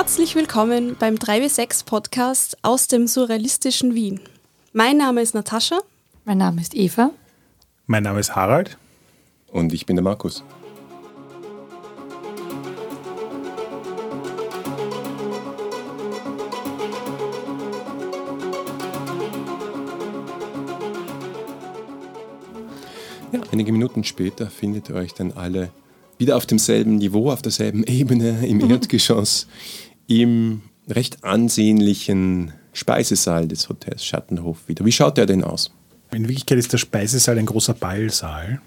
Herzlich willkommen beim 3W6 Podcast aus dem surrealistischen Wien. Mein Name ist Natascha. Mein Name ist Eva. Mein Name ist Harald. Und ich bin der Markus. Ja, einige Minuten später findet ihr euch dann alle wieder auf demselben Niveau, auf derselben Ebene im Erdgeschoss, im recht ansehnlichen Speisesaal des Hotels Schattenhof wieder. Wie schaut der denn aus? In Wirklichkeit ist der Speisesaal ein großer Ballsaal,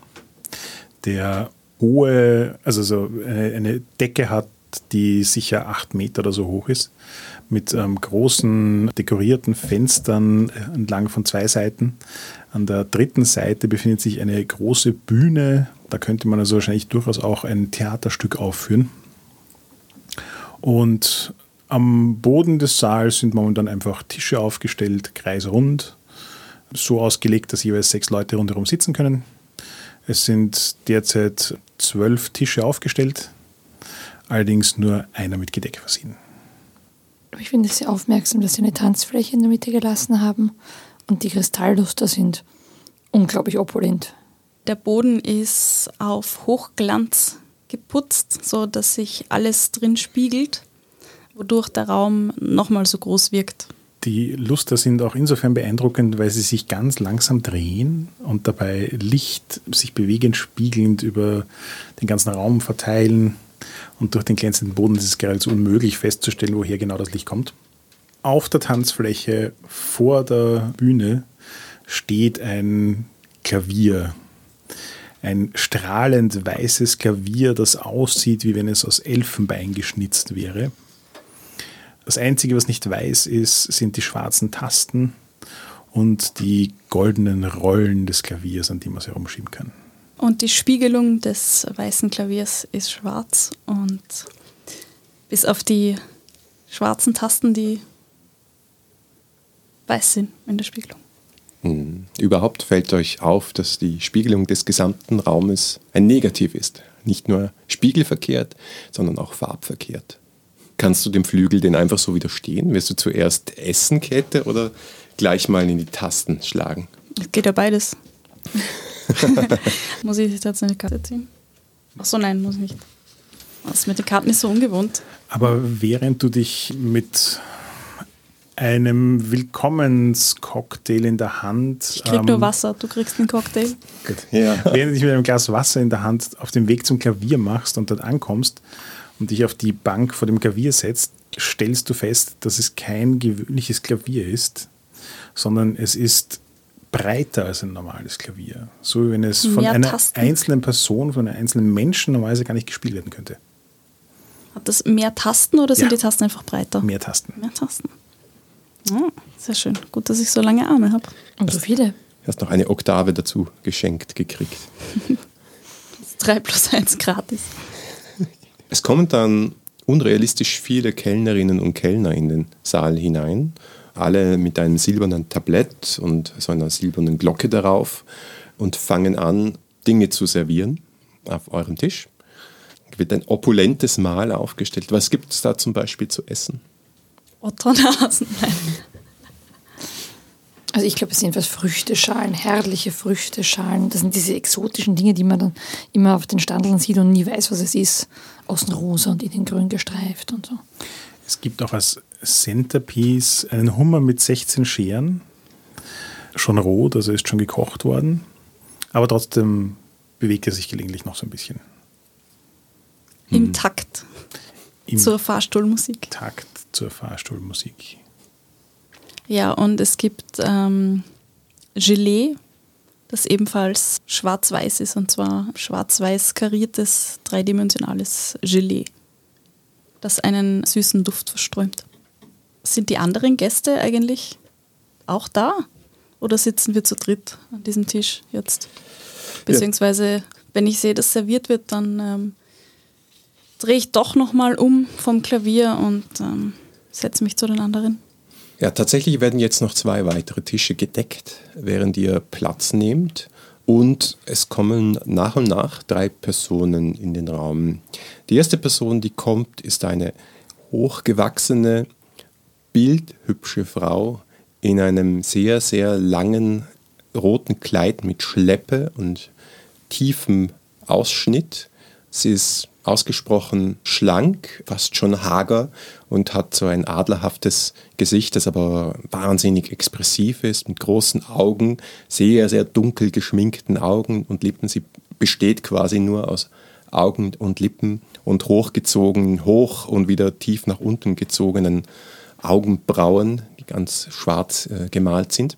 der hohe, also so eine, eine Decke hat, die sicher acht Meter oder so hoch ist, mit ähm, großen dekorierten Fenstern äh, entlang von zwei Seiten. An der dritten Seite befindet sich eine große Bühne. Da könnte man also wahrscheinlich durchaus auch ein Theaterstück aufführen. Und am Boden des Saals sind momentan einfach Tische aufgestellt, kreisrund, so ausgelegt, dass jeweils sechs Leute rundherum sitzen können. Es sind derzeit zwölf Tische aufgestellt, allerdings nur einer mit Gedeck versehen. Ich finde es sehr aufmerksam, dass sie eine Tanzfläche in der Mitte gelassen haben und die Kristallluster sind unglaublich opulent. Der Boden ist auf Hochglanz geputzt, so dass sich alles drin spiegelt, wodurch der Raum nochmal so groß wirkt. Die Luster sind auch insofern beeindruckend, weil sie sich ganz langsam drehen und dabei Licht sich bewegend spiegelnd über den ganzen Raum verteilen. Und durch den glänzenden Boden ist es geradezu unmöglich festzustellen, woher genau das Licht kommt. Auf der Tanzfläche vor der Bühne steht ein Klavier. Ein strahlend weißes Klavier, das aussieht, wie wenn es aus Elfenbein geschnitzt wäre. Das Einzige, was nicht weiß ist, sind die schwarzen Tasten und die goldenen Rollen des Klaviers, an die man es herumschieben kann. Und die Spiegelung des weißen Klaviers ist schwarz und bis auf die schwarzen Tasten, die weiß sind in der Spiegelung. Hm. Überhaupt fällt euch auf, dass die Spiegelung des gesamten Raumes ein Negativ ist. Nicht nur spiegelverkehrt, sondern auch farbverkehrt. Kannst du dem Flügel denn einfach so widerstehen? Wirst du zuerst essen, Kette, oder gleich mal in die Tasten schlagen? Es geht ja beides. muss ich jetzt eine Karte ziehen? Achso, nein, muss ich nicht. Das mit den Karten ist so ungewohnt. Aber während du dich mit einem Willkommenscocktail in der Hand. Ich krieg ähm, nur Wasser, du kriegst einen Cocktail. Gut. Ja. Während du dich mit einem Glas Wasser in der Hand auf dem Weg zum Klavier machst und dort ankommst und dich auf die Bank vor dem Klavier setzt, stellst du fest, dass es kein gewöhnliches Klavier ist, sondern es ist breiter als ein normales Klavier. So wie wenn es von Mehr einer Tasten. einzelnen Person, von einem einzelnen Menschen normalerweise gar nicht gespielt werden könnte. Hat das mehr Tasten oder sind ja. die Tasten einfach breiter? Mehr Tasten. Mehr Tasten. Sehr schön. Gut, dass ich so lange Arme habe. Und so viele. Du hast noch eine Oktave dazu geschenkt gekriegt. das ist 3 plus 1 gratis. Es kommen dann unrealistisch viele Kellnerinnen und Kellner in den Saal hinein, alle mit einem silbernen Tablett und so einer silbernen Glocke darauf und fangen an, Dinge zu servieren auf eurem Tisch. Es wird ein opulentes Mahl aufgestellt. Was gibt es da zum Beispiel zu essen? Otternasen. Also ich glaube, es sind was Früchteschalen, herrliche Früchteschalen. Das sind diese exotischen Dinge, die man dann immer auf den Standeln sieht und nie weiß, was es ist. Außen rosa und innen grün gestreift und so. Es gibt auch als Centerpiece einen Hummer mit 16 Scheren. Schon rot, also ist schon gekocht worden. Aber trotzdem bewegt er sich gelegentlich noch so ein bisschen. Im hm. Takt. Zur Fahrstuhlmusik. Takt zur Fahrstuhlmusik. Ja, und es gibt ähm, Gelee, das ebenfalls schwarz-weiß ist, und zwar schwarz-weiß kariertes, dreidimensionales Gelee, das einen süßen Duft verströmt. Sind die anderen Gäste eigentlich auch da? Oder sitzen wir zu dritt an diesem Tisch jetzt? Beziehungsweise, ja. wenn ich sehe, dass serviert wird, dann ähm, drehe ich doch nochmal um vom Klavier und ähm, setze mich zu den anderen. Ja, tatsächlich werden jetzt noch zwei weitere Tische gedeckt, während ihr Platz nehmt. Und es kommen nach und nach drei Personen in den Raum. Die erste Person, die kommt, ist eine hochgewachsene, bildhübsche Frau in einem sehr, sehr langen roten Kleid mit Schleppe und tiefem Ausschnitt. Sie ist ausgesprochen schlank, fast schon hager und hat so ein adlerhaftes Gesicht, das aber wahnsinnig expressiv ist, mit großen Augen, sehr, sehr dunkel geschminkten Augen und Lippen. Sie besteht quasi nur aus Augen und Lippen und hochgezogenen, hoch und wieder tief nach unten gezogenen Augenbrauen, die ganz schwarz äh, gemalt sind.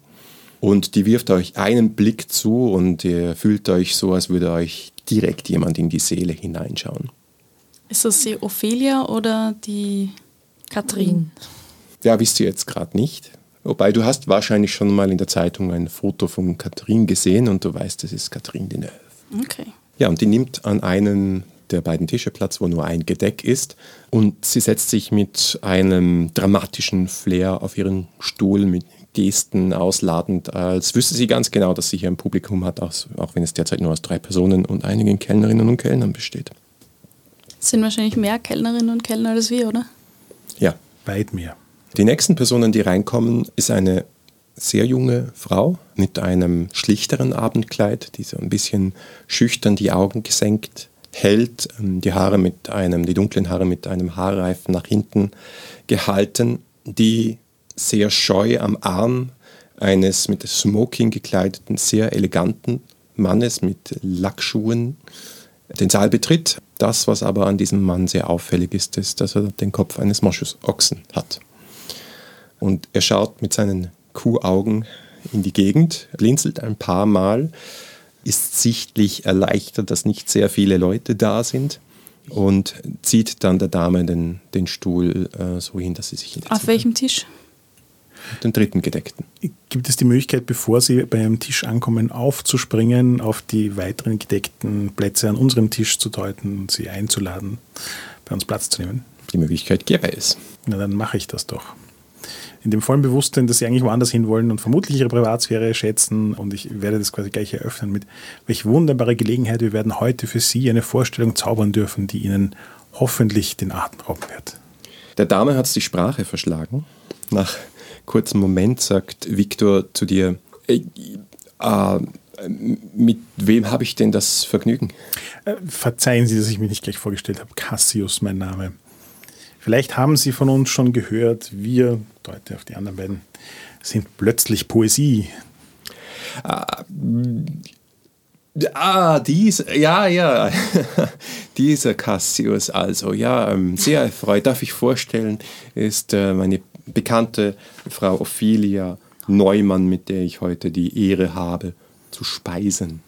Und die wirft euch einen Blick zu und ihr fühlt euch so, als würde euch direkt jemand in die Seele hineinschauen. Ist das die Ophelia oder die Katrin? Ja, wisst ihr jetzt gerade nicht. Wobei du hast wahrscheinlich schon mal in der Zeitung ein Foto von Katrin gesehen und du weißt, das ist Katrin Deneuve. Okay. Ja, und die nimmt an einem der beiden Tische Platz, wo nur ein Gedeck ist. Und sie setzt sich mit einem dramatischen Flair auf ihren Stuhl mit Gesten ausladend, als wüsste sie ganz genau, dass sie hier ein Publikum hat, auch wenn es derzeit nur aus drei Personen und einigen Kellnerinnen und Kellnern besteht. Sind wahrscheinlich mehr Kellnerinnen und Kellner als wir, oder? Ja. Weit mehr. Die nächsten Personen, die reinkommen, ist eine sehr junge Frau mit einem schlichteren Abendkleid, die so ein bisschen schüchtern die Augen gesenkt hält, ähm, die Haare mit einem, die dunklen Haare mit einem Haarreifen nach hinten gehalten, die sehr scheu am Arm eines mit Smoking gekleideten, sehr eleganten Mannes mit Lackschuhen den Saal betritt. Das, was aber an diesem Mann sehr auffällig ist, ist, dass er den Kopf eines Moschusochsen hat. Und er schaut mit seinen Kuhaugen in die Gegend, blinzelt ein paar Mal, ist sichtlich erleichtert, dass nicht sehr viele Leute da sind und zieht dann der Dame den, den Stuhl äh, so hin, dass sie sich hinsetzt. Auf welchem Tisch? Den dritten gedeckten. Gibt es die Möglichkeit, bevor Sie bei einem Tisch ankommen, aufzuspringen, auf die weiteren gedeckten Plätze an unserem Tisch zu deuten und Sie einzuladen, bei uns Platz zu nehmen? Die Möglichkeit gäbe es. Na, dann mache ich das doch in dem vollen Bewusstsein, dass sie eigentlich woanders hinwollen und vermutlich ihre Privatsphäre schätzen. Und ich werde das quasi gleich eröffnen mit, welch wunderbare Gelegenheit, wir werden heute für Sie eine Vorstellung zaubern dürfen, die Ihnen hoffentlich den Atem rauben wird. Der Dame hat es die Sprache verschlagen. Nach kurzem Moment sagt Viktor zu dir, äh, äh, mit wem habe ich denn das Vergnügen? Äh, verzeihen Sie, dass ich mich nicht gleich vorgestellt habe. Cassius, mein Name. Vielleicht haben Sie von uns schon gehört, wir, deute auf die anderen beiden, sind plötzlich Poesie. Ah, ah dies, ja, ja, dieser Cassius also, ja, ähm, sehr erfreut, darf ich vorstellen, ist äh, meine bekannte Frau Ophelia Neumann, mit der ich heute die Ehre habe zu speisen.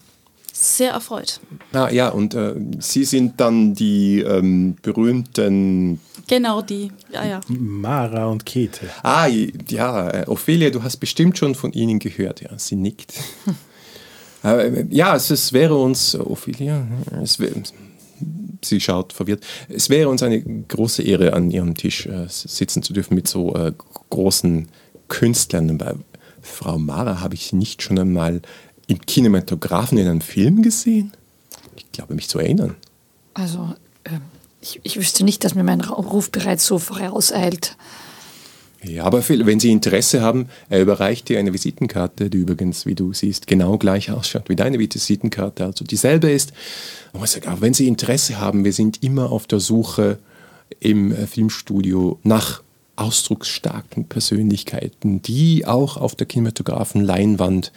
Sehr erfreut. Ah, ja, und äh, Sie sind dann die ähm, berühmten Genau die, ja, ja. Mara und Käthe. Ah, ja, äh, Ophelia, du hast bestimmt schon von ihnen gehört, ja, sie nickt. Äh, ja, es, es, wäre uns, Ophelia, es wär, sie schaut verwirrt, es wäre uns eine große Ehre, an ihrem Tisch äh, sitzen zu dürfen mit so äh, großen Künstlern. Bei Frau Mara habe ich nicht schon einmal im Kinematografen in einem Film gesehen. Ich glaube, mich zu erinnern. Also, ähm, ich, ich wüsste nicht, dass mir mein Ruf bereits so vorauseilt. Ja, aber wenn Sie Interesse haben, er überreicht dir eine Visitenkarte, die übrigens, wie du siehst, genau gleich ausschaut wie deine Visitenkarte, also dieselbe ist. Aber wenn Sie Interesse haben, wir sind immer auf der Suche im äh, Filmstudio nach ausdrucksstarken Persönlichkeiten, die auch auf der Kinematographen-Leinwand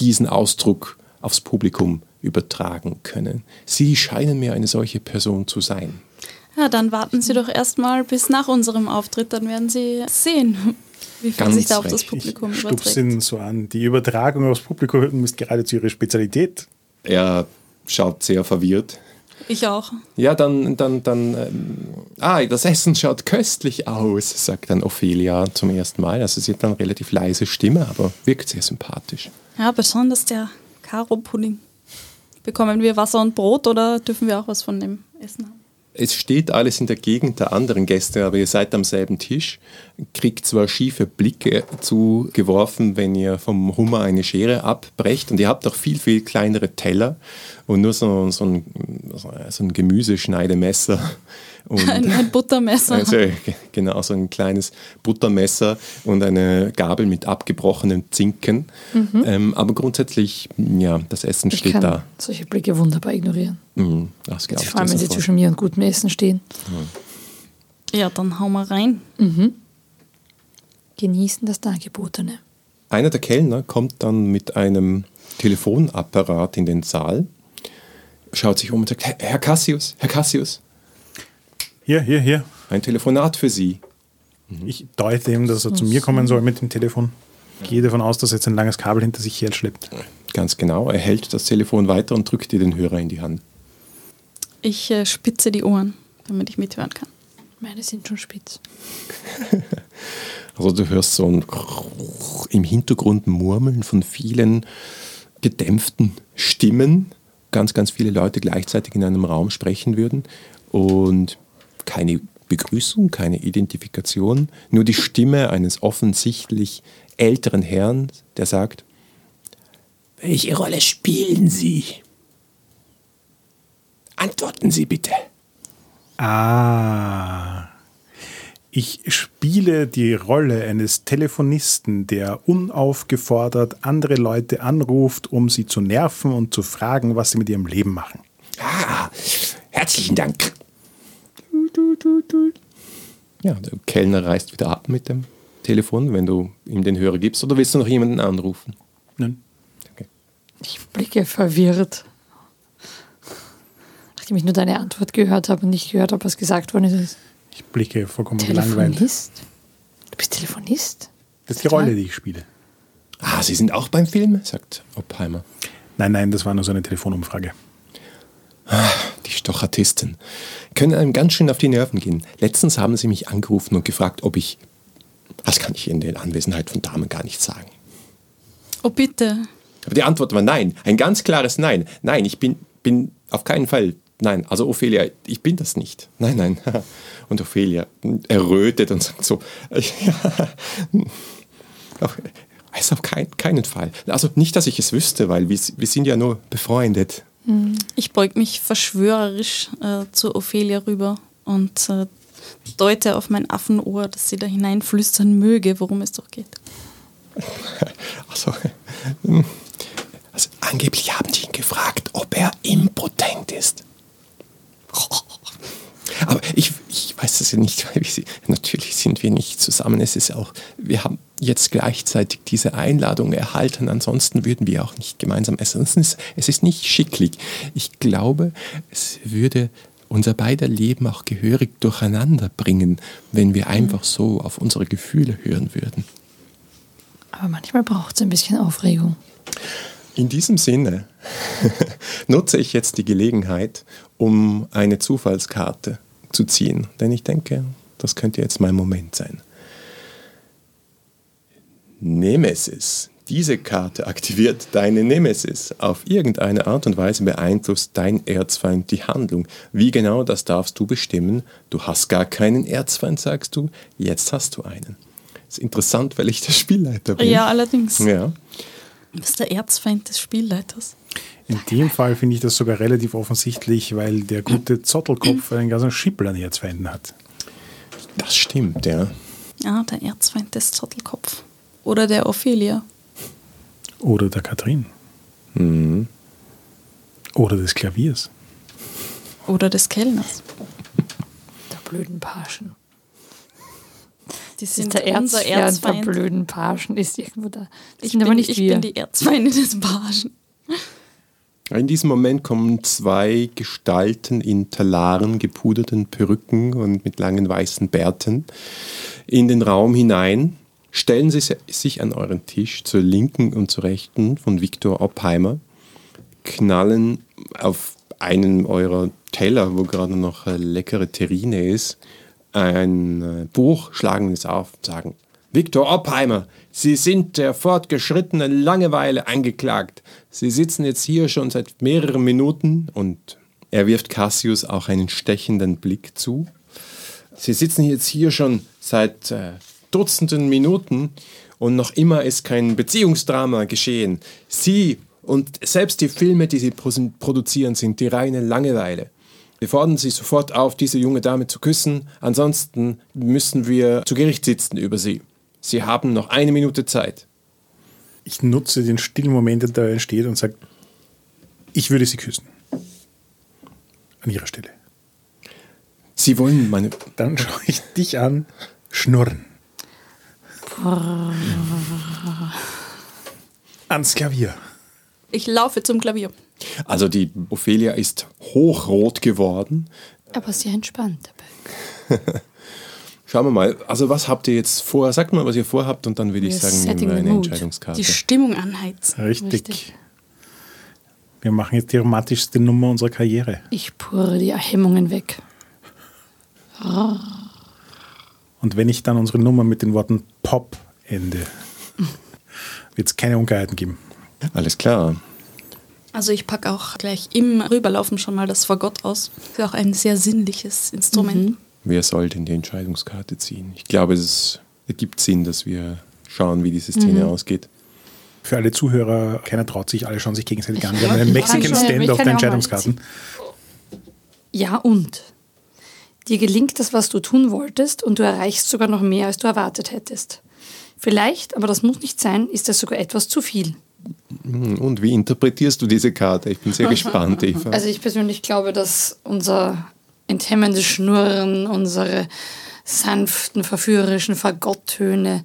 diesen Ausdruck aufs Publikum übertragen können. Sie scheinen mir eine solche Person zu sein. Ja, dann warten Sie doch erstmal bis nach unserem Auftritt, dann werden Sie sehen, wie viel Ganz sich da auf das Publikum ich überträgt. ihn so an. Die Übertragung aufs Publikum ist geradezu Ihre Spezialität. Er schaut sehr verwirrt. Ich auch. Ja, dann, dann, dann, ähm, ah, das Essen schaut köstlich aus, sagt dann Ophelia zum ersten Mal. Also sie hat dann relativ leise Stimme, aber wirkt sehr sympathisch. Ja, besonders der Karo-Pudding. Bekommen wir Wasser und Brot oder dürfen wir auch was von dem Essen haben? Es steht alles in der Gegend der anderen Gäste, aber ihr seid am selben Tisch, kriegt zwar schiefe Blicke zugeworfen, wenn ihr vom Hummer eine Schere abbrecht und ihr habt auch viel, viel kleinere Teller und nur so, so, ein, so ein Gemüseschneidemesser Ein, ein Buttermesser. also, ge- genau, so ein kleines Buttermesser und eine Gabel mit abgebrochenen Zinken. Ähm, aber grundsätzlich, ja, das Essen Ich steht kann da. solche Blicke wunderbar ignorieren. Mhm, das ich Vor allem, wenn sie zwischen mir und gutem Essen stehen. ja, dann hauen wir rein. Genießen das Dargebotene. Einer der Kellner kommt dann mit einem Telefonapparat in den Saal, schaut sich um und sagt, Herr Cassius, Herr Cassius, Hier, hier, hier. ein Telefonat für Sie. Ich deute ihm, dass er zu mir kommen soll mit dem Telefon. Ich gehe davon aus, dass er jetzt ein langes Kabel hinter sich herschleppt. Ganz genau, er hält das Telefon weiter und drückt dir den Hörer in die Hand. Ich äh, spitze die Ohren, damit ich mithören kann. Meine sind schon spitz. Also du hörst so ein im Hintergrund Murmeln von vielen gedämpften Stimmen. Ganz, ganz viele Leute gleichzeitig in einem Raum sprechen würden. Und keine Begrüßung, keine Identifikation, nur die Stimme eines offensichtlich älteren Herrn, der sagt, welche Rolle spielen Sie? Antworten Sie bitte. Ah. Ich spiele die Rolle eines Telefonisten, der unaufgefordert andere Leute anruft, um sie zu nerven und zu fragen, was sie mit ihrem Leben machen. Ah, herzlichen Dank. Ja, der Kellner reißt wieder ab mit dem Telefon, wenn du ihm den Hörer gibst. Oder willst du noch jemanden anrufen? Nein. Okay. Ich blicke verwirrt. Nachdem ich nur deine Antwort gehört habe und nicht gehört habe, was gesagt worden ist. Ich blicke vollkommen gelangweilt. Telefonist? Du bist Telefonist? Das ist die Rolle, die ich spiele. Ah, Sie sind auch beim Film, sagt Oppheimer. Nein, nein, das war nur so eine Telefonumfrage. Die Stochatisten können einem ganz schön auf die Nerven gehen. Letztens haben sie mich angerufen und gefragt, ob ich. Das kann ich in der Anwesenheit von Damen gar nicht sagen. Oh, bitte. Aber die Antwort war nein. Ein ganz klares Nein. Nein, ich bin, bin auf keinen Fall. Nein, also Ophelia, ich bin das nicht. Nein, nein. Und Ophelia errötet und sagt so, ja, es auf kein, keinen Fall. Also nicht, dass ich es wüsste, weil wir, wir sind ja nur befreundet. Ich beug mich verschwörerisch äh, zu Ophelia rüber und äh, deute auf mein Affenohr, dass sie da hineinflüstern möge, worum es doch geht. Also, also angeblich haben die ihn gefragt, ob er impotent ist. Aber ich, ich weiß es ja nicht, weil wir, sie- natürlich sind wir nicht zusammen. Es ist auch, wir haben jetzt gleichzeitig diese Einladung erhalten, ansonsten würden wir auch nicht gemeinsam essen. Es ist, es ist nicht schicklich. Ich glaube, es würde unser beider Leben auch gehörig durcheinander bringen, wenn wir einfach so auf unsere Gefühle hören würden. Aber manchmal braucht es ein bisschen Aufregung. In diesem Sinne nutze ich jetzt die Gelegenheit, um eine Zufallskarte zu ziehen. Denn ich denke, das könnte jetzt mein Moment sein. Nemesis. Diese Karte aktiviert deine Nemesis. Auf irgendeine Art und Weise beeinflusst dein Erzfeind die Handlung. Wie genau, das darfst du bestimmen. Du hast gar keinen Erzfeind, sagst du. Jetzt hast du einen. ist interessant, weil ich der Spielleiter bin. Ja, allerdings. Ja. Du bist der Erzfeind des Spielleiters. In dem Fall finde ich das sogar relativ offensichtlich, weil der gute Zottelkopf einen ganzen Schippel an Erzfeinden hat. Das stimmt, ja. Ja, der Erzfeind des Zottelkopf. Oder der Ophelia. Oder der Katrin. Mhm. Oder des Klaviers. Oder des Kellners. Der blöden Pagen. Die Das sind ist der unser Erzfeind der Erzfeind. blöden Pagen. Ist irgendwo da. Das Ich, sind bin, aber nicht ich wir. bin die Erzfeinde des Pagen. In diesem Moment kommen zwei Gestalten in Talaren gepuderten Perücken und mit langen weißen Bärten in den Raum hinein. Stellen Sie sich an euren Tisch zur linken und zur rechten von Viktor Oppheimer, knallen auf einen eurer Teller, wo gerade noch äh, leckere Terrine ist, ein äh, Buch, schlagen es auf und sagen, Viktor Oppheimer, Sie sind der fortgeschrittenen Langeweile angeklagt. Sie sitzen jetzt hier schon seit mehreren Minuten und er wirft Cassius auch einen stechenden Blick zu. Sie sitzen jetzt hier schon seit äh, Dutzenden Minuten und noch immer ist kein Beziehungsdrama geschehen. Sie und selbst die Filme, die Sie produ- produzieren, sind die reine Langeweile. Wir fordern Sie sofort auf, diese junge Dame zu küssen, ansonsten müssen wir zu Gericht sitzen über Sie. Sie haben noch eine Minute Zeit. Ich nutze den stillen Moment, der da entsteht und sage, ich würde sie küssen. An ihrer Stelle. Sie wollen meine. Dann schaue ich dich an, schnurren. Ans Klavier. Ich laufe zum Klavier. Also die Ophelia ist hochrot geworden. Aber sehr entspannt dabei. Schauen wir mal. Also was habt ihr jetzt vor? Sagt mal, was ihr vorhabt und dann würde ich sagen, nehmen wir eine mood. Entscheidungskarte. Die Stimmung anheizen. Richtig. Richtig. Wir machen jetzt die romantischste Nummer unserer Karriere. Ich purre die Hemmungen weg. Und wenn ich dann unsere Nummer mit den Worten Pop ende, wird es keine Unklarheiten geben. Alles klar. Also ich packe auch gleich im Rüberlaufen schon mal das Fagott aus. Ist auch ein sehr sinnliches Instrument. Wer soll denn die Entscheidungskarte ziehen? Ich glaube, es ergibt Sinn, dass wir schauen, wie diese Szene ausgeht. Für alle Zuhörer, keiner traut sich, alle schauen sich gegenseitig an. Wir haben Ja, einen Mexican Standoff kann der Entscheidungskarten. Ja, und? Dir gelingt das, was du tun wolltest, und du erreichst sogar noch mehr, als du erwartet hättest. Vielleicht, aber das muss nicht sein, ist das sogar etwas zu viel. Und wie interpretierst du diese Karte? Ich bin sehr gespannt, Eva. Also ich persönlich glaube, dass unser enthemmendes Schnurren, unsere sanften, verführerischen Fagotttöne,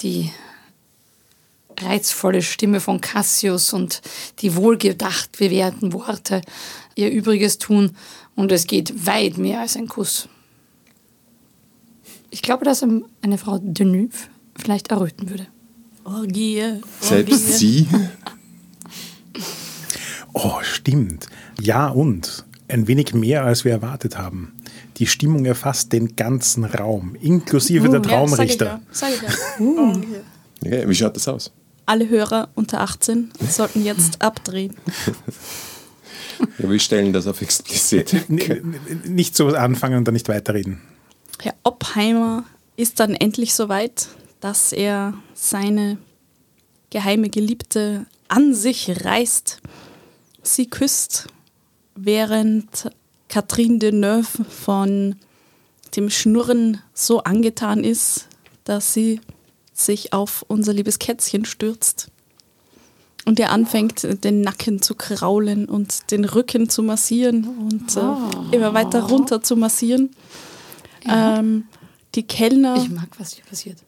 die reizvolle Stimme von Cassius und die wohlgedacht bewährten Worte ihr Übriges tun und es geht weit mehr als ein Kuss. Ich glaube, dass ein- eine Frau Deneuve vielleicht erröten würde. Orgie. Selbst Orgie. sie? Oh, stimmt. Ja und ein wenig mehr, als wir erwartet haben. Die Stimmung erfasst den ganzen Raum, inklusive der Ja, Traumrichter. Sag ich ja. Sag ich ja. Orgie. Ja, wie schaut das aus? Alle Hörer unter 18 sollten jetzt abdrehen. Ja, wir stellen das auf explizit. Nicht so anfangen und dann nicht weiterreden. Herr Oppheimer ist dann endlich so weit, dass er seine geheime Geliebte an sich reißt, sie küsst, während Catherine Deneuve von dem Schnurren so angetan ist, dass sie sich auf unser liebes Kätzchen stürzt und er anfängt, den Nacken zu kraulen und den Rücken zu massieren und äh, immer weiter runter zu massieren. Ähm, die Kellner Ich mag, was hier passiert.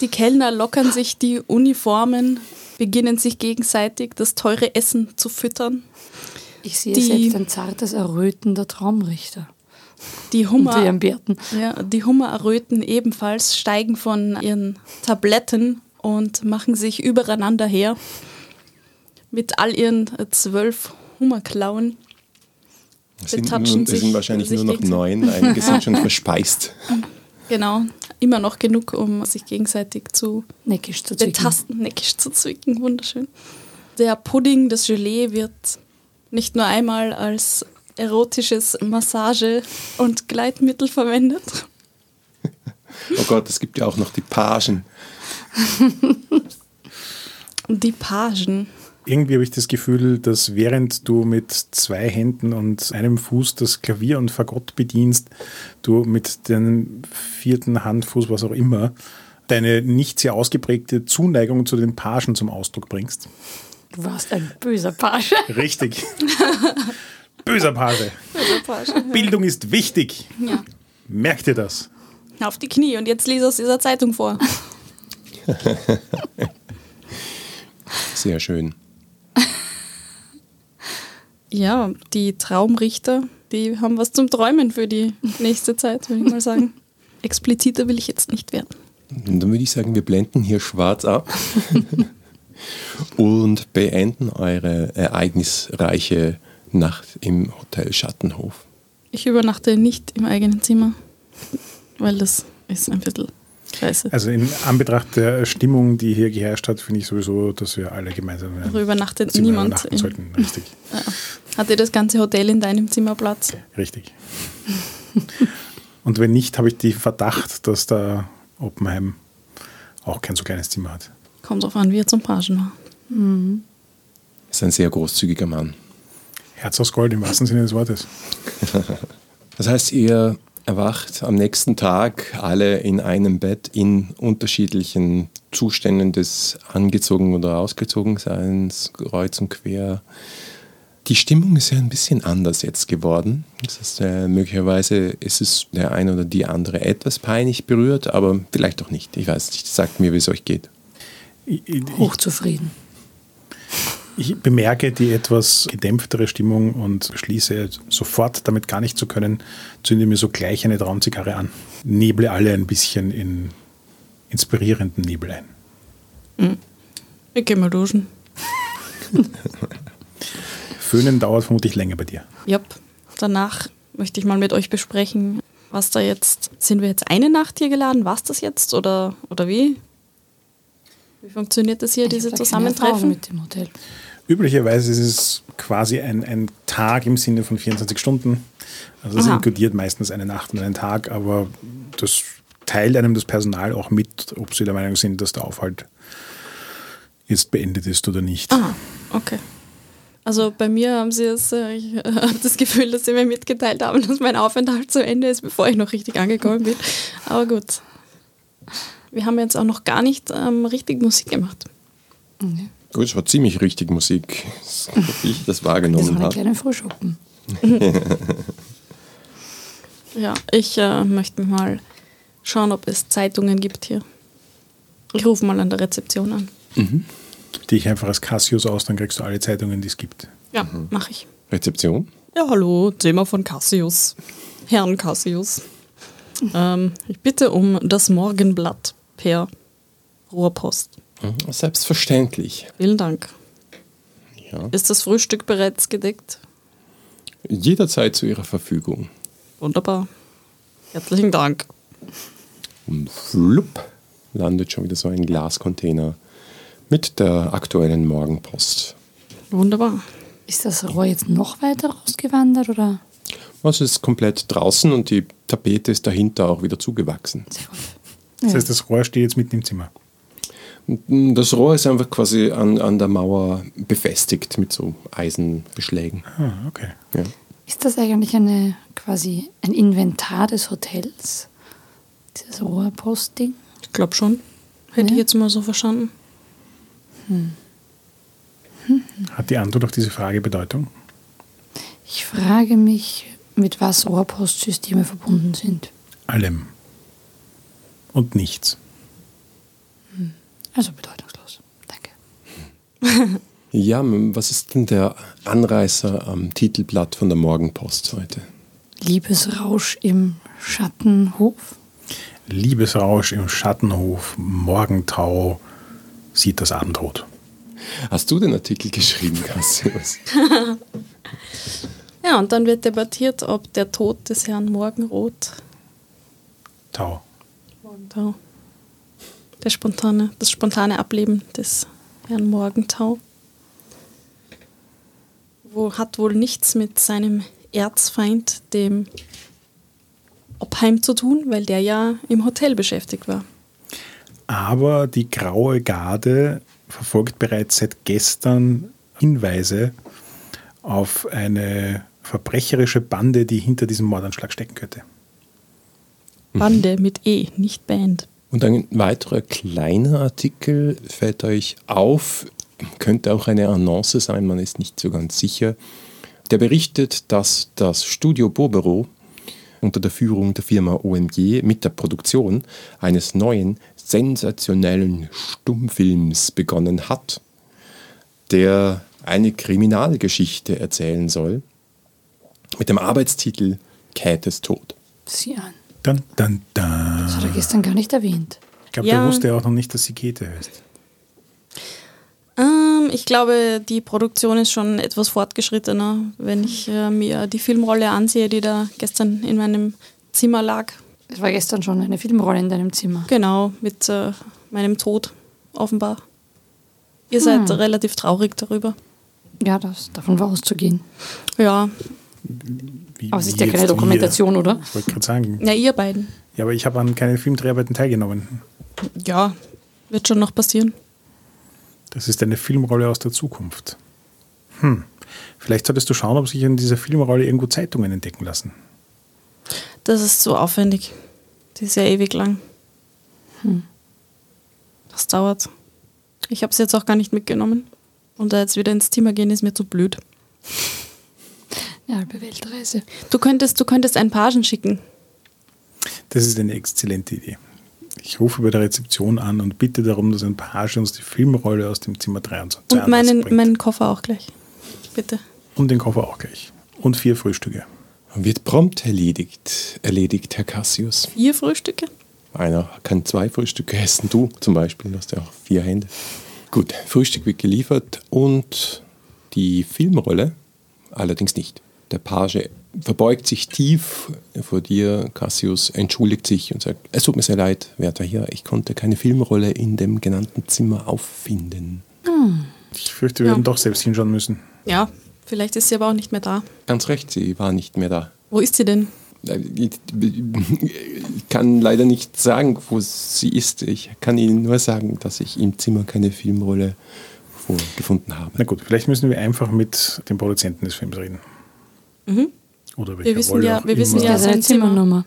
die Kellner lockern sich die Uniformen, beginnen sich gegenseitig das teure Essen zu füttern. Ich sehe Die- selbst ein zartes Erröten der Traumrichter Die unter Hummer, ihren Bärten. ja, die Hummererröten ebenfalls steigen von ihren Tabletten und machen sich übereinander her mit all ihren zwölf Hummerklauen. Es sind, betatschen nun, es sind sich wahrscheinlich sich nur noch neun. Einige sind schon verspeist. Genau, immer noch genug, um sich gegenseitig zu Neckisch zu zwicken. betasten, neckisch zu zwicken. Wunderschön. Der Pudding, das Gelee wird nicht nur einmal als erotisches Massage- und Gleitmittel verwendet. Oh Gott, es gibt ja auch noch die Pagen. Die Pagen. Irgendwie habe ich das Gefühl, dass während du mit zwei Händen und einem Fuß das Klavier und Fagott bedienst, du mit dem vierten Handfuß, was auch immer, deine nicht sehr ausgeprägte Zuneigung zu den Pagen zum Ausdruck bringst. Du warst ein böser Page. Richtig. Böser Page. Bildung ist wichtig. Ja. Merkt ihr das? Auf die Knie und jetzt lese aus dieser Zeitung vor. Sehr schön. Ja, die Traumrichter, die haben was zum Träumen für die nächste Zeit, würde ich mal sagen. Expliziter will ich jetzt nicht werden. Und dann würde ich sagen, wir blenden hier schwarz ab und beenden eure ereignisreiche Nacht im Hotel Schattenhof. Ich übernachte nicht im eigenen Zimmer, weil das ist ein bisschen scheiße. Also in Anbetracht der Stimmung, die hier geherrscht hat, finde ich sowieso, dass wir alle gemeinsam Also übernachtet Zimmer niemand. übernachten sollten. Richtig. hat dir das ganze Hotel in deinem Zimmer Platz? Richtig. Und wenn nicht, habe ich die Verdacht, dass der Oppenheim auch kein so kleines Zimmer hat. Kommt drauf an, wie er zum Pagen war. Ist ein sehr großzügiger Mann. Herz aus Gold im wahrsten Sinne des Wortes. Das heißt, ihr erwacht am nächsten Tag alle in einem Bett in unterschiedlichen Zuständen des angezogen oder ausgezogen Seins, kreuz und quer. Die Stimmung ist ja ein bisschen anders jetzt geworden. Das heißt, äh, möglicherweise ist es der eine oder die andere etwas peinlich berührt, aber vielleicht auch nicht. Ich weiß nicht. Sagt mir, wie es euch geht. Ich, Hochzufrieden. ich bemerke die etwas gedämpftere Stimmung und schließe sofort damit gar nicht zu können, zünde mir so gleich eine Traumzigarre an. Neble alle ein bisschen in inspirierenden Nebel ein. Ich geh mal duschen. Föhnen dauert vermutlich länger bei dir. Yep. Danach möchte ich mal mit euch besprechen, was da jetzt. Sind wir jetzt eine Nacht hier geladen? War es das jetzt? Oder, oder wie? Wie funktioniert das hier, Ich diese Zusammentreffen? mit dem Hotel. Üblicherweise ist es quasi ein, ein Tag im Sinne von 24 Stunden. Also das Aha. inkludiert meistens eine Nacht und einen Tag, aber das teilt einem das Personal auch mit, ob sie der Meinung sind, dass der Aufhalt jetzt beendet ist oder nicht. Aha, okay. Also bei mir haben sie es, äh, ich äh, habe das Gefühl, dass sie mir mitgeteilt haben, dass mein Aufenthalt zu Ende ist, bevor ich noch richtig angekommen bin. Aber gut. Wir haben jetzt auch noch gar nicht ähm, richtig Musik gemacht. Gut, es war ziemlich richtig Musik, so wie ich das Das war wahrgenommen ein habe. kleiner Frühschoppen. Ja, ich äh, möchte mal schauen, ob es Zeitungen gibt hier. Ich rufe mal an der Rezeption an. Gib dich einfach als Cassius aus, dann kriegst du alle Zeitungen, die es gibt. Ja, mache ich. Rezeption? Ja, hallo, Thema von Cassius. Herrn Cassius. Ähm, ich bitte um das Morgenblatt per Rohrpost. Mhm, Selbstverständlich. Vielen Dank. Ja. Ist das Frühstück bereits gedeckt? Jederzeit zu Ihrer Verfügung. Wunderbar. Herzlichen Dank. Und flupp landet schon wieder so ein Glascontainer mit der aktuellen Morgenpost. Wunderbar. Ist das Rohr jetzt noch weiter rausgewandert oder? Also es ist komplett draußen und die Tapete ist dahinter auch wieder zugewachsen. Das Ja. heißt, das Rohr steht jetzt mitten im Zimmer. Das Rohr ist einfach quasi an, an der Mauer befestigt mit so Eisenbeschlägen. Ah, okay. Ja. Ist das eigentlich eine quasi ein Inventar des Hotels? Dieses Rohrpostding? Ich glaube schon. Hätte Ja. ich jetzt mal so verstanden. Hat die Antwort auf diese Frage Bedeutung? Ich frage mich, mit was Rohrpostsysteme verbunden sind. Allem. Und nichts. Also bedeutungslos. Danke. ja, was ist denn der Anreißer am Titelblatt von der Morgenpost heute? Liebesrausch im Schattenhof? Liebesrausch im Schattenhof, Morgentau, sieht das Abendrot. Hast du den Artikel geschrieben, Cassius? Ja, und dann wird debattiert, ob der Tod des Herrn Morgenroth, Tau. Morgentau, der spontane, das spontane Ableben des Herrn Morgentau, wo hat wohl nichts mit seinem Erzfeind, dem Obheim, zu tun, weil der ja im Hotel beschäftigt war. Aber die graue Garde verfolgt bereits seit gestern Hinweise auf eine verbrecherische Bande, die hinter diesem Mordanschlag stecken könnte. Bande mit E, nicht Band. Und ein weiterer kleiner Artikel fällt euch auf, könnte auch eine Annonce sein, man ist nicht so ganz sicher. Der berichtet, dass das Studio Bobero unter der Führung der Firma OMG mit der Produktion eines neuen, sensationellen Stummfilms begonnen hat, der eine Kriminalgeschichte erzählen soll, mit dem Arbeitstitel Käthes Tod. Sieh an. Dun, dun, dun. Das hat er gestern gar nicht erwähnt. Ich glaube, Ja. der wusste ja auch noch nicht, dass sie Käthe heißt. Ähm, ich glaube, die Produktion ist schon etwas fortgeschrittener, wenn ich äh, mir die Filmrolle ansehe, die da gestern in meinem Zimmer lag. Es war gestern schon eine Filmrolle in deinem Zimmer. Genau, mit äh, meinem Tod offenbar. Ihr seid relativ traurig darüber. Ja, das, davon war auszugehen. Ja, Wie, Aber es ist ja keine Dokumentation, oder? Wir. Ich wollte gerade sagen. ja, ihr beiden. Ja, aber ich habe an keinen Filmdreharbeiten teilgenommen. Ja, wird schon noch passieren. Das ist eine Filmrolle aus der Zukunft. Hm. Vielleicht solltest du schauen, ob sich in dieser Filmrolle irgendwo Zeitungen entdecken lassen. Das ist so aufwendig. Die ist ja ewig lang. Das dauert. Ich habe sie jetzt auch gar nicht mitgenommen. Und da jetzt wieder ins Zimmer gehen, ist mir zu blöd. Ja, halbe Weltreise. Du könntest, du könntest einen Pagen schicken. Das ist eine exzellente Idee. Ich rufe bei der Rezeption an und bitte darum, dass ein Page uns die Filmrolle aus dem Zimmer 23 Und meinen, bringt. meinen Koffer auch gleich. Bitte. Und den Koffer auch gleich. Und vier Frühstücke. Wird prompt erledigt, erledigt, Herr Cassius. Vier Frühstücke? Einer kann zwei Frühstücke essen, du zum Beispiel, du hast ja auch vier Hände. Gut, Frühstück wird geliefert und die Filmrolle allerdings nicht. Der Page verbeugt sich tief vor dir, Cassius, entschuldigt sich und sagt, es tut mir sehr leid, werter Herr, ich konnte keine Filmrolle in dem genannten Zimmer auffinden. Ich fürchte, wir Ja. werden doch selbst hinschauen müssen. Ja, vielleicht ist sie aber auch nicht mehr da. Ganz recht, sie war nicht mehr da. Wo ist sie denn? Ich kann leider nicht sagen, wo sie ist. Ich kann Ihnen nur sagen, dass ich im Zimmer keine Filmrolle vorgefunden habe. Na gut, vielleicht müssen wir einfach mit dem Produzenten des Films reden. Oder welcher Wir wissen Rolle ja- auch wir wissen immer. ja- seine sein Zimmer. Zimmernummer.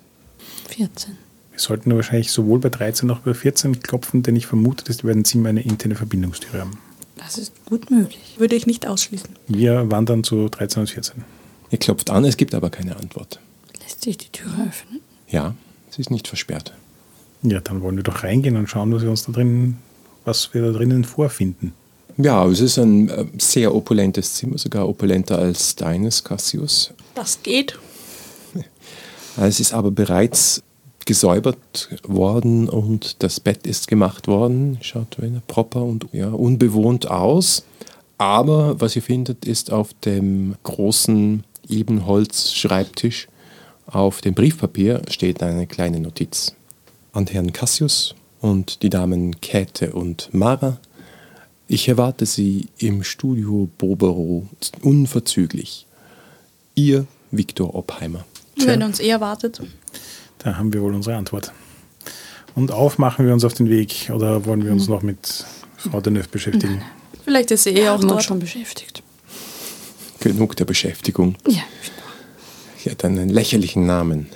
14. Wir sollten wahrscheinlich sowohl bei 13 noch bei 14 klopfen, denn ich vermute, dass die beiden Zimmer eine interne Verbindungstür haben. Das ist gut möglich. Würde ich nicht ausschließen. Wir wandern zu 13 und 14. Er klopft an, es gibt aber keine Antwort. Lässt sich die Tür öffnen? Ja, sie ist nicht versperrt. Ja, dann wollen wir doch reingehen und schauen, was wir uns da drin, was wir da drinnen vorfinden. Ja, es ist ein äh, sehr opulentes Zimmer, sogar opulenter als deines, Cassius. Das geht. Es ist aber bereits gesäubert worden und das Bett ist gemacht worden. Schaut proper und ja, unbewohnt aus. Aber was ihr findet, ist auf dem großen Ebenholz-Schreibtisch auf dem Briefpapier steht eine kleine Notiz. An Herrn Cassius und die Damen Käthe und Mara. Ich erwarte Sie im Studio Bobero unverzüglich. Ihr Viktor Oppheimer. Wenn er uns eher wartet. Da haben wir wohl unsere Antwort. Und auf machen wir uns auf den Weg oder wollen wir uns noch mit Frau Deneuve beschäftigen? Vielleicht ist sie eh auch dort. schon beschäftigt. Genug der Beschäftigung. Ja. Sie hat einen lächerlichen Namen.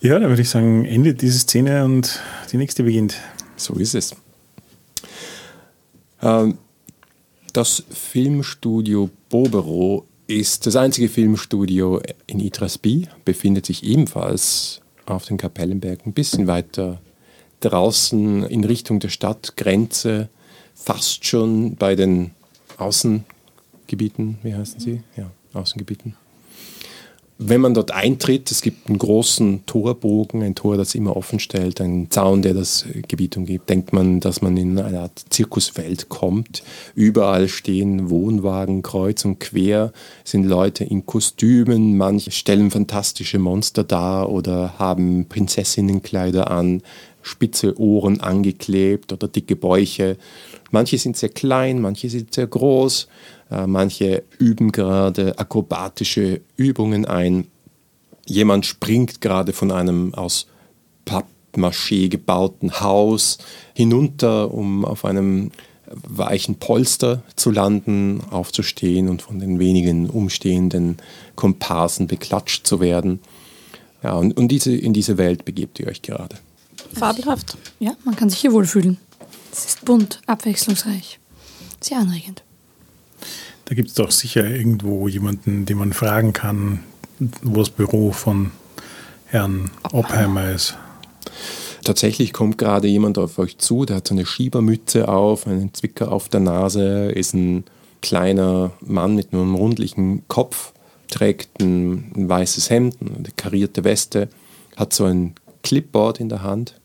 Ja, dann würde ich sagen, endet diese Szene und die nächste beginnt. So ist es. Ähm, Das Filmstudio Bobero ist das einzige Filmstudio in Itrasby, befindet sich ebenfalls auf den Kapellenberg, ein bisschen weiter draußen in Richtung der Stadtgrenze, fast schon bei den Außengebieten, wie heißen sie? Ja, Außengebieten. Wenn man dort eintritt, es gibt einen großen Torbogen, ein Tor, das immer offen stellt, einen Zaun, der das Gebiet umgibt, denkt man, dass man in eine Art Zirkuswelt kommt. Überall stehen Wohnwagen kreuz und quer, sind Leute in Kostümen, manche stellen fantastische Monster dar oder haben Prinzessinnenkleider an, spitze Ohren angeklebt oder dicke Bäuche. Manche sind sehr klein, manche sind sehr groß, manche üben gerade akrobatische Übungen ein. Jemand springt gerade von einem aus Pappmaché gebauten Haus hinunter, um auf einem weichen Polster zu landen, aufzustehen und von den wenigen umstehenden Komparsen beklatscht zu werden. Ja, und, und diese, in diese Welt begebt ihr euch gerade. Fabelhaft. Ja, man kann sich hier wohlfühlen. Es ist bunt, abwechslungsreich. Sehr anregend. Da gibt es doch sicher irgendwo jemanden, den man fragen kann, wo das Büro von Herrn Oppheimer ist. Tatsächlich kommt gerade jemand auf euch zu, der hat so eine Schiebermütze auf, einen Zwicker auf der Nase, ist ein kleiner Mann mit einem rundlichen Kopf, trägt ein, ein weißes Hemd, eine karierte Weste, hat so ein Clipboard in der Hand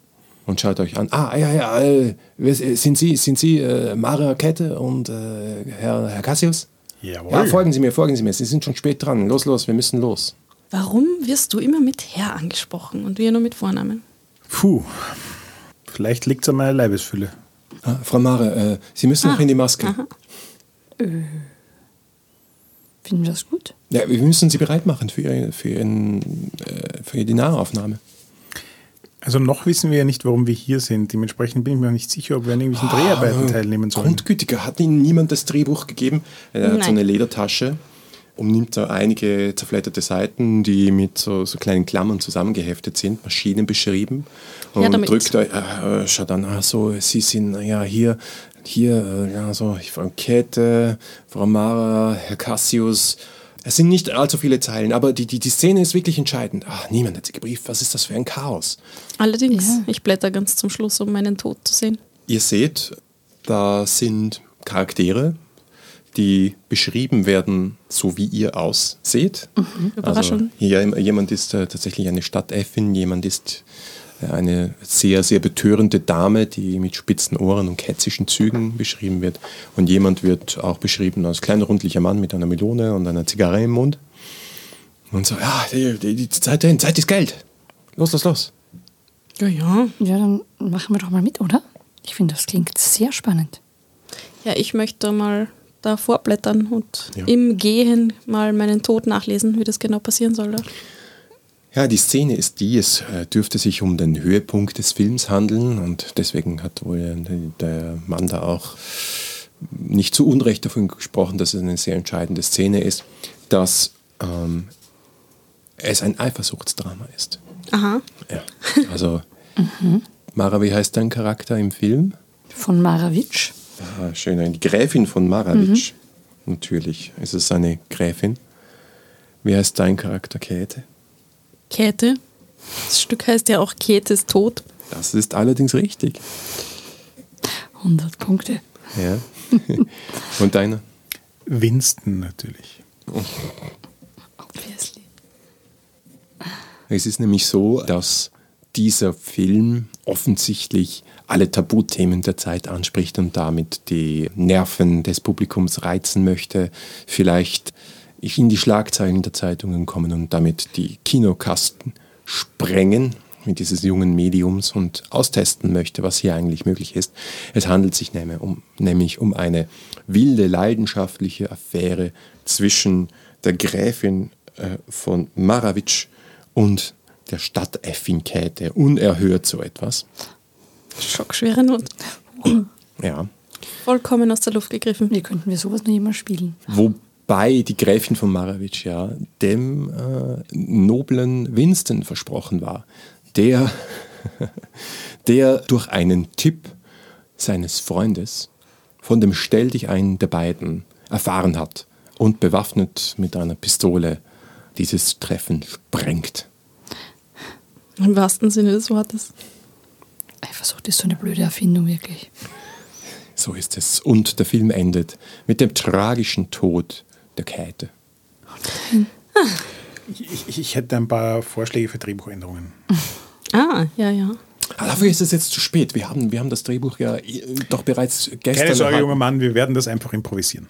und schaut euch an. Ah, ja, ja, äh, sind Sie, sind Sie äh, Mara Kette und äh, Herr, Herr Cassius? Jawohl. Ja, folgen Sie mir, folgen Sie mir, Sie sind schon spät dran. Los, los, wir müssen los. Warum wirst du immer mit Herr angesprochen und wir nur mit Vornamen? Puh. Vielleicht liegt es an meiner Leibesfülle. Ah, Frau Mara, äh, Sie müssen noch in die Maske. Finden wir das gut? Ja, wir müssen sie bereit machen für, ihre, für, ihren, äh, für die Nahaufnahme. Also noch wissen wir ja nicht, warum wir hier sind. Dementsprechend bin ich mir auch nicht sicher, ob wir an irgendwelchen Dreharbeiten teilnehmen sollen. Grundgütiger, hat Ihnen niemand das Drehbuch gegeben? Er hat so Nein. eine Ledertasche umnimmt er einige zerfledderte Seiten, die mit so, so kleinen Klammern zusammengeheftet sind, Maschinen beschrieben. Und Ja, damit- drückt äh, schaut dann, ah, so, Sie sind, ja, hier, hier, äh, ja, so, Frau Käthe, Frau Mara, Herr Cassius. Es sind nicht allzu viele Zeilen, aber die, die, die Szene ist wirklich entscheidend. Ach, niemand hat sie gebrieft. Was ist das für ein Chaos? Allerdings, Ja. ich blätter ganz zum Schluss, um meinen Tod zu sehen. Ihr seht, da sind Charaktere, die beschrieben werden, so wie ihr ausseht. Also Überraschend. hier, jemand ist äh, tatsächlich eine Stadtäffin, jemand ist eine sehr, sehr betörende Dame, die mit spitzen Ohren und ketzischen Zügen beschrieben wird. Und jemand wird auch beschrieben als kleiner, rundlicher Mann mit einer Melone und einer Zigarre im Mund. Und so, ja, die, die, die Zeit, dahin, Zeit ist Geld. Los, los, los. Ja, ja. Ja, dann machen wir doch mal mit, oder? Ich finde, das klingt sehr spannend. Ja, ich möchte mal da vorblättern und Ja. im Gehen mal meinen Tod nachlesen, wie das genau passieren soll. Da. Ja, die Szene ist die, es äh, dürfte sich um den Höhepunkt des Films handeln und deswegen hat wohl der Mann da auch nicht zu Unrecht davon gesprochen, dass es eine sehr entscheidende Szene ist, dass ähm, es ein Eifersuchtsdrama ist. Aha. Ja. Also, Mara, wie heißt dein Charakter im Film? Von Maravitsch. Ah, schön, die Gräfin von Maravitsch. Natürlich ist es eine Gräfin. Wie heißt dein Charakter, Käthe? Käthe. Das Stück heißt ja auch Käthes Tod. Das ist allerdings richtig. 100 Punkte. Ja. Und deiner? Winston natürlich. Obviously. Es ist nämlich so, dass dieser Film offensichtlich alle Tabuthemen der Zeit anspricht und damit die Nerven des Publikums reizen möchte, vielleicht in die Schlagzeilen der Zeitungen kommen und damit die Kinokasten sprengen mit dieses jungen Mediums und austesten möchte, was hier eigentlich möglich ist. Es handelt sich nämlich um, nämlich um eine wilde, leidenschaftliche Affäre zwischen der Gräfin äh, von Maravitsch und der Stadtäffin Käthe. Unerhört so etwas. Schockschwere Not. Ja. Vollkommen aus der Luft gegriffen. Wie könnten wir sowas noch jemals spielen? Wobei die Gräfin von Maravitsch ja dem äh, noblen Winston versprochen war, der, der durch einen Tipp seines Freundes von dem Stell dich ein der beiden erfahren hat und bewaffnet mit einer Pistole dieses Treffen sprengt. Im wahrsten Sinne des Wortes. Eifersucht ist so eine blöde Erfindung, wirklich. So ist es. Und der Film endet mit dem tragischen Tod der Käthe. Ich, ich, ich hätte ein paar Vorschläge für Drehbuchänderungen. Ah, ja, ja. Aber dafür ist es jetzt zu spät. Wir haben, wir haben das Drehbuch ja äh, doch bereits gestern. Keine Sorge, junger Mann, wir werden das einfach improvisieren.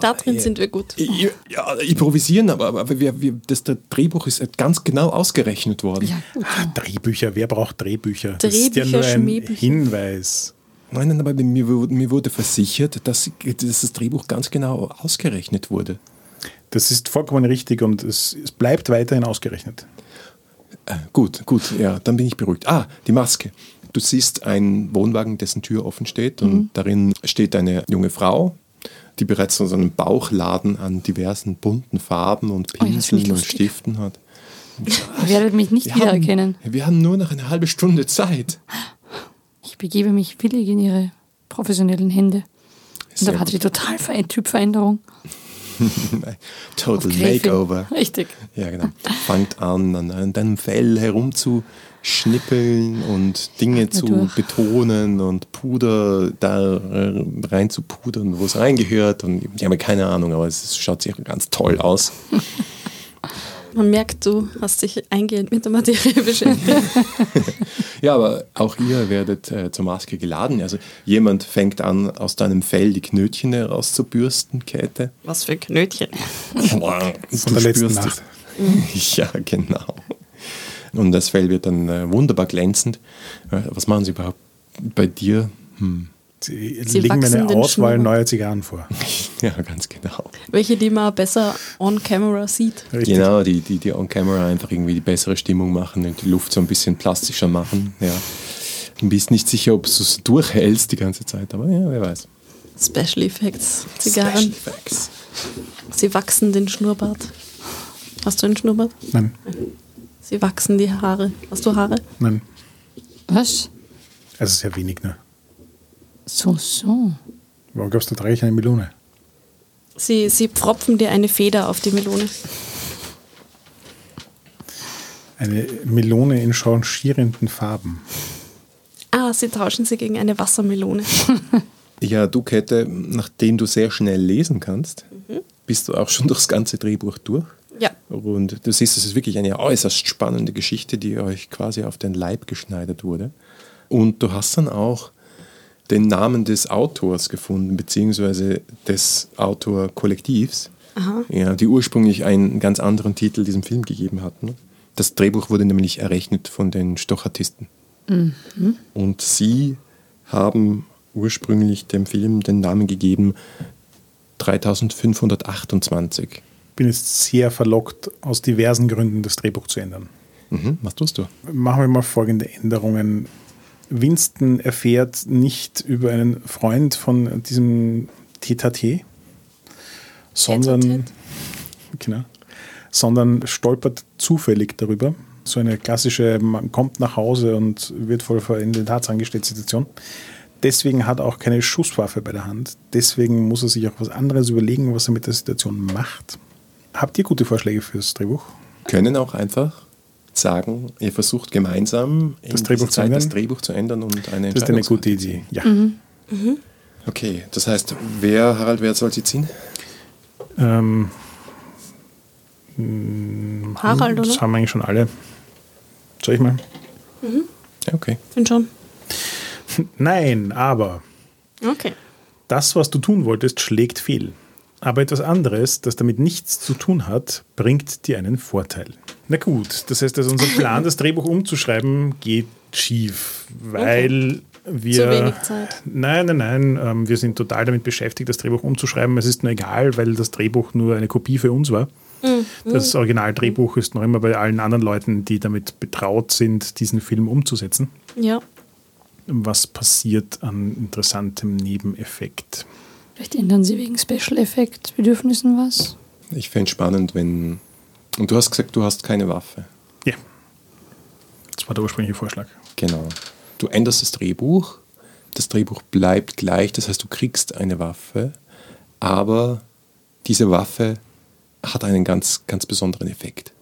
Da drin ja. sind wir gut. I- Ja, improvisieren, aber, aber wir, wir, das, das Drehbuch ist ganz genau ausgerechnet worden. Ja, gut. Ah, Drehbücher, wer braucht Drehbücher? das ist ja Drehbücher, nur ein Schmähbücher. Hinweis. Nein, nein, aber mir, wurde- mir wurde versichert, dass, dass das Drehbuch ganz genau ausgerechnet wurde. Das ist vollkommen richtig und es, es bleibt weiterhin ausgerechnet. Äh, gut, gut, ja, dann bin ich beruhigt. Ah, die Maske. Du siehst einen Wohnwagen, dessen Tür offen steht und darin steht eine junge Frau, die bereits so einen Bauchladen an diversen bunten Farben und Oh, Pinseln und lustig. Stiften hat. Ihr werdet mich nicht Wir wiedererkennen. haben, wir haben nur noch eine halbe Stunde Zeit. Ich begebe mich willig in ihre professionellen Hände. Und dann hatte die total Ver Typveränderung. Total. Makeover. Richtig. Ja, genau. Fangt an, an, deinem Fell herumzuschnippeln und Dinge zu durch. betonen und Puder da äh, rein zu pudern, wo es reingehört. Und ich habe keine Ahnung, aber es schaut sich ganz toll aus. Man merkt, du hast dich eingehend mit der Materie beschäftigt. Ja, aber auch ihr werdet äh, zur Maske geladen. Also jemand fängt an, aus deinem Fell die Knötchen herauszubürsten, Käthe. Was für Knötchen. Von der letzten Nacht. Ja, genau. Und das Fell wird dann äh, wunderbar glänzend. Äh, Was machen sie überhaupt bei dir? Hm. Sie, Sie legen mir wachsen eine den Auswahl Schnurr. neuer Zigarren vor. Ja, ganz genau. Welche, die man besser on camera sieht. Richtig. Genau, die, die, die on camera einfach irgendwie die bessere Stimmung machen und die Luft so ein bisschen plastischer machen. Ja. Du bist nicht sicher, ob du es durchhältst die ganze Zeit, aber ja, wer weiß. Special Effects, Zigarren. Special Effects. Sie wachsen den Schnurrbart. Hast du einen Schnurrbart? Nein, Sie wachsen die Haare. Hast du Haare? nein. Was? Also sehr wenig nur. So, so. Warum glaubst du, trage ich eine Melone? Sie, sie pfropfen dir eine Feder auf die Melone. Eine Melone in changierenden Farben. Ah, sie tauschen sie gegen eine Wassermelone. Ja, du Kette, nachdem du sehr schnell lesen kannst, bist du auch schon durchs ganze Drehbuch durch. Ja. Und du siehst, es ist wirklich eine äußerst spannende Geschichte, die euch quasi auf den Leib geschneidert wurde. Und du hast dann auch den Namen des Autors gefunden, beziehungsweise des Autorkollektivs, ja, die ursprünglich einen ganz anderen Titel diesem Film gegeben hatten. Das Drehbuch wurde nämlich errechnet von den Stochartisten. Und sie haben ursprünglich dem Film den Namen gegeben 3528. Bin jetzt sehr verlockt, aus diversen Gründen das Drehbuch zu ändern. Mhm. Was tust du? Machen wir mal folgende Änderungen. Winston erfährt nicht über einen Freund von diesem Tete, sondern, Tete-a-tete. genau, sondern stolpert zufällig darüber. So eine klassische, man kommt nach Hause und wird voll vor in den Tatsachen gestellt Situation. Deswegen hat er auch keine Schusswaffe bei der Hand. Deswegen muss er sich auch was anderes überlegen, was er mit der Situation macht. Habt ihr gute Vorschläge fürs Drehbuch? Können auch einfach sagen, ihr versucht gemeinsam in Das Drehbuch Zeit das ändern? Drehbuch zu ändern und eine Das ist eine gute Idee. Ja. Okay, das heißt, wer, Harald, wer soll sie ziehen? Ähm, Harald, das oder? haben wir eigentlich schon alle. Soll ich mal? Ja, okay. Bin schon. Nein, aber Okay. das, was du tun wolltest, schlägt fehl. Aber etwas anderes, das damit nichts zu tun hat, bringt dir einen Vorteil. Na gut, das heißt, dass unser Plan, das Drehbuch umzuschreiben, geht schief, weil wir. Zu wenig Zeit. Nein, nein, nein. Ähm, wir sind total damit beschäftigt, das Drehbuch umzuschreiben. Es ist nur egal, weil das Drehbuch nur eine Kopie für uns war. Das Originaldrehbuch ist noch immer bei allen anderen Leuten, die damit betraut sind, diesen Film umzusetzen. Ja. Was passiert an interessantem Nebeneffekt? Vielleicht ändern sie wegen Special Effect Bedürfnissen was? Ich fände es spannend, wenn. Und du hast gesagt, du hast keine Waffe. Ja. Das war der ursprüngliche Vorschlag. Genau. Du änderst das Drehbuch. Das Drehbuch bleibt gleich, das heißt, du kriegst eine Waffe, aber diese Waffe hat einen ganz, ganz besonderen Effekt.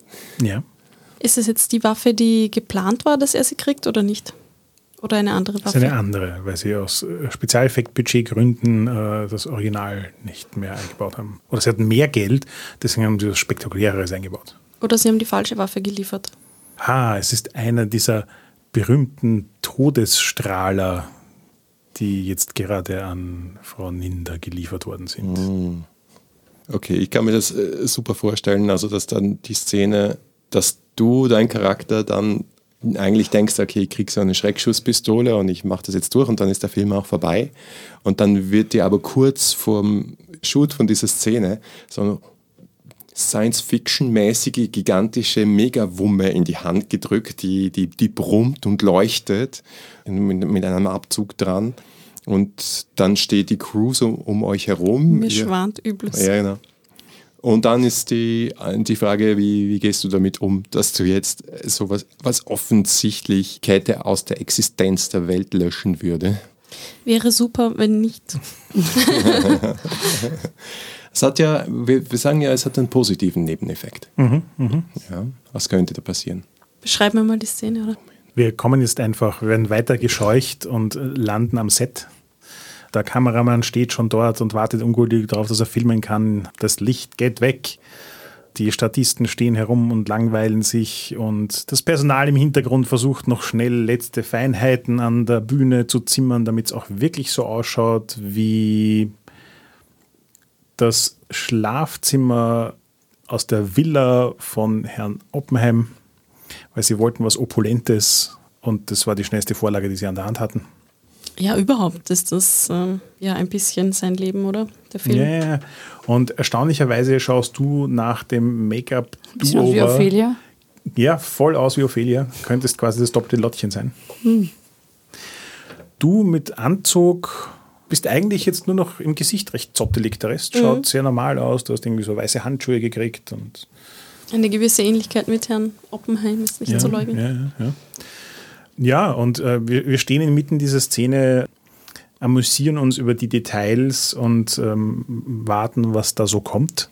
Ja. Ist es jetzt die Waffe, die geplant war, dass er sie kriegt oder nicht? Oder eine andere Das ist Waffe? eine andere, weil sie aus äh, Spezialeffektbudgetgründen äh, das Original nicht mehr eingebaut haben. Oder sie hatten mehr Geld, deswegen haben sie das Spektakuläres eingebaut. Oder sie haben die falsche Waffe geliefert. Ah, es ist einer dieser berühmten Todesstrahler, die jetzt gerade an Frau Ninder geliefert worden sind. Okay, ich kann mir das äh, super vorstellen, also dass dann die Szene, dass du, dein Charakter, dann eigentlich denkst, okay, ich krieg so eine Schreckschusspistole und ich mache das jetzt durch und dann ist der Film auch vorbei. Und dann wird dir aber kurz vorm Shoot von dieser Szene so eine Science-Fiction-mäßige, gigantische Megawumme in die Hand gedrückt, die, die, die brummt und leuchtet mit, mit einem Abzug dran. Und dann steht die Crew so um euch herum. Mir schwant Übles. ja, genau. Und dann ist die, die Frage, wie, wie gehst du damit um, dass du jetzt sowas, was offensichtlich Kette aus der Existenz der Welt löschen würde? Wäre super, wenn nicht. Es hat ja, wir, wir sagen ja, es hat einen positiven Nebeneffekt. Ja, was könnte da passieren? Beschreib mir mal die Szene, oder? Wir kommen jetzt einfach, wir werden weiter gescheucht und landen am Set. Der Kameramann steht schon dort und wartet ungeduldig darauf, dass er filmen kann. Das Licht geht weg. Die Statisten stehen herum und langweilen sich und das Personal im Hintergrund versucht noch schnell letzte Feinheiten an der Bühne zu zimmern, damit es auch wirklich so ausschaut wie das Schlafzimmer aus der Villa von Herrn Oppenheim, weil sie wollten was Opulentes und das war die schnellste Vorlage, die sie an der Hand hatten. Ja, überhaupt ist das ähm, ja ein bisschen sein Leben, oder? Der Film. Ja, ja, ja. Und erstaunlicherweise schaust du nach dem Make-up Bisschen wie Ophelia. ja, voll aus wie Ophelia. Könntest quasi das doppelte Lottchen sein. Du mit Anzug, bist eigentlich jetzt nur noch im Gesicht recht zottelig. Der Rest schaut sehr normal aus. Du hast irgendwie so weiße Handschuhe gekriegt und Eine gewisse Ähnlichkeit mit Herrn Oppenheim ist nicht ja, zu leugnen. Ja, ja, ja. Ja und äh, wir, wir stehen inmitten dieser Szene, amüsieren uns über die Details und ähm, warten, was da so kommt.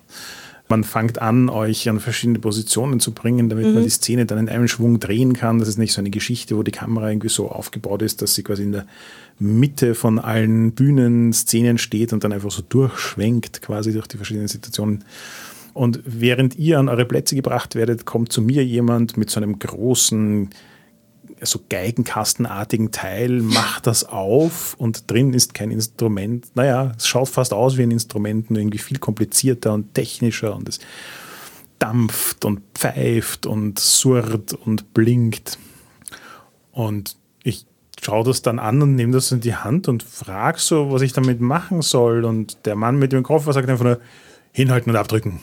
Man fängt an, euch an verschiedene Positionen zu bringen, damit man die Szene dann in einem Schwung drehen kann. Das ist nicht so eine Geschichte, wo die Kamera irgendwie so aufgebaut ist, dass sie quasi in der Mitte von allen Bühnenszenen steht und dann einfach so durchschwenkt, quasi durch die verschiedenen Situationen. Und während ihr an eure Plätze gebracht werdet, kommt zu mir jemand mit so einem großen, so Geigenkastenartigen Teil, macht das auf und drin ist kein Instrument. Naja, es schaut fast aus wie ein Instrument, nur irgendwie viel komplizierter und technischer und es dampft und pfeift und surrt und blinkt. Und ich schaue das dann an und nehme das in die Hand und frage so, was ich damit machen soll. Und der Mann mit dem Koffer sagt einfach nur, hinhalten und abdrücken.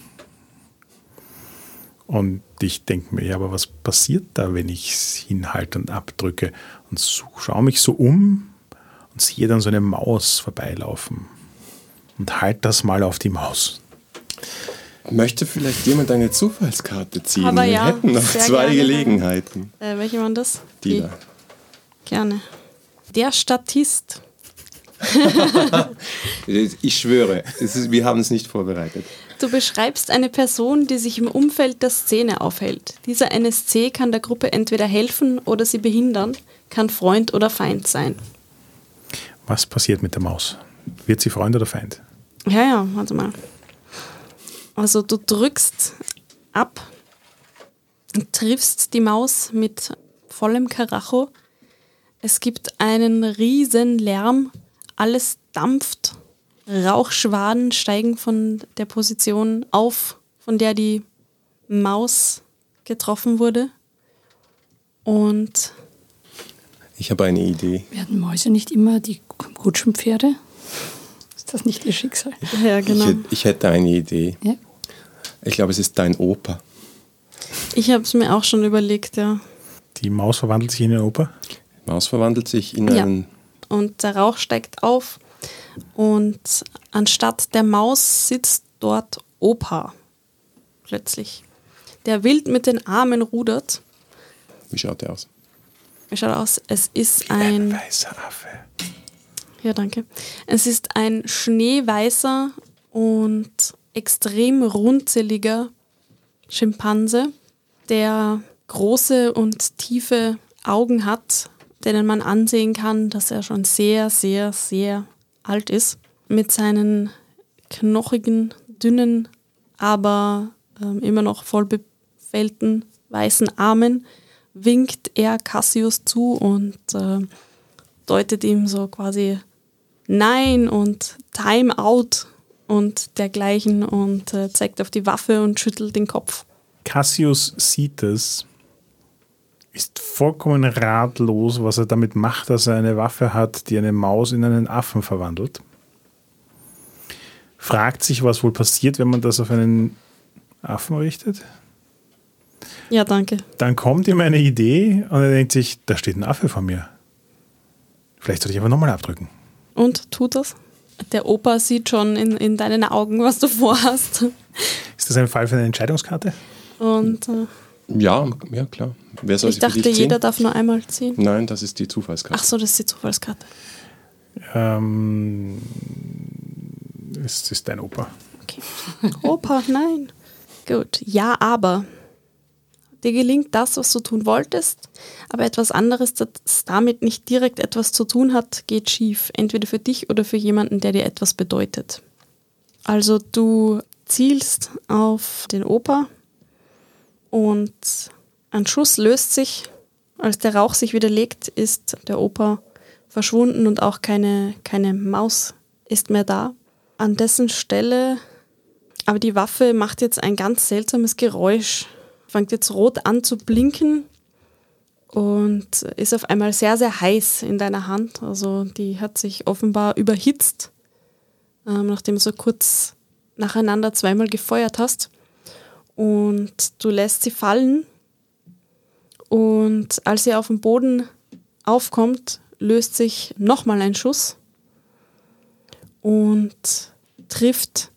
Und ich denke mir, ja, aber was passiert da, wenn ich es hinhalte und abdrücke? Und so, schaue mich so um und sehe dann so eine Maus vorbeilaufen. Und halt das mal auf die Maus. Möchte vielleicht jemand eine Zufallskarte ziehen? Aber Wir ja, hätten noch sehr zwei gerne. Gelegenheiten. Äh, welche waren das? Die da. Gerne. Der Statist. Ich schwöre, es ist, wir haben es nicht vorbereitet. Du beschreibst eine Person, die sich im Umfeld der Szene aufhält. Dieser NSC kann der Gruppe entweder helfen oder sie behindern, kann Freund oder Feind sein. Was passiert mit der Maus? Wird sie Freund oder Feind? Ja, ja, warte mal. Also du drückst ab und triffst die Maus mit vollem Karacho. Es gibt einen riesen Lärm, alles dampft, Rauchschwaden steigen von der Position auf, von der die Maus getroffen wurde. Und Ich habe eine Idee. Werden Mäuse nicht immer die Kutschenpferde? Ist das nicht ihr Schicksal? ja, Ich, genau. hätt- ich hätte eine Idee. Ja. Ich glaube, es ist dein Opa. Ich habe es mir auch schon überlegt, ja. Die Maus verwandelt sich in eine Oper. Maus verwandelt sich in Ja. einen. und der Rauch steigt auf und anstatt der Maus sitzt dort Opa plötzlich, der wild mit den Armen rudert. Wie schaut der aus? Wie schaut er aus? Es ist Ein ein, weißer Affe. ja danke, es ist ein schneeweißer und extrem runzeliger Schimpanse, der große und tiefe Augen hat, denen man ansehen kann, dass er schon sehr, sehr, sehr alt ist. Mit seinen knochigen, dünnen, aber ähm, immer noch voll befällten weißen Armen winkt er Cassius zu und äh, deutet ihm so quasi Nein und Time out und dergleichen und äh, zeigt auf die Waffe und schüttelt den Kopf. Cassius sieht es, ist vollkommen ratlos, was er damit macht, dass er eine Waffe hat, die eine Maus in einen Affen verwandelt. Fragt sich, was wohl passiert, wenn man das auf einen Affen richtet. Ja, danke. Dann kommt ihm eine Idee und er denkt sich, da steht ein Affe vor mir. Vielleicht sollte ich aber nochmal abdrücken. Und tut das? Der Opa sieht schon in, in deinen Augen, was du vorhast. Ist das ein Fall für eine Entscheidungskarte? Und äh, Ja, ja, klar. Wer soll ich sie für dachte, jeder darf nur einmal ziehen. Nein, das ist die Zufallskarte. Ach so, das ist die Zufallskarte. Ähm, es ist dein Opa. Okay. Opa, nein. Gut. Ja, aber. Dir gelingt das, was du tun wolltest, aber etwas anderes, das damit nicht direkt etwas zu tun hat, geht schief. Entweder für dich oder für jemanden, der dir etwas bedeutet. Also du zielst auf den Opa und ein Schuss löst sich. Als der Rauch sich wieder legt, ist der Opa verschwunden und auch keine, keine Maus ist mehr da. An dessen Stelle, aber die Waffe macht jetzt ein ganz seltsames Geräusch, fängt jetzt rot an zu blinken und ist auf einmal sehr, sehr heiß in deiner Hand. Also die hat sich offenbar überhitzt, ähm, nachdem du so kurz nacheinander zweimal gefeuert hast. Und du lässt sie fallen und als sie auf dem Boden aufkommt, löst sich nochmal ein Schuss. und trifft.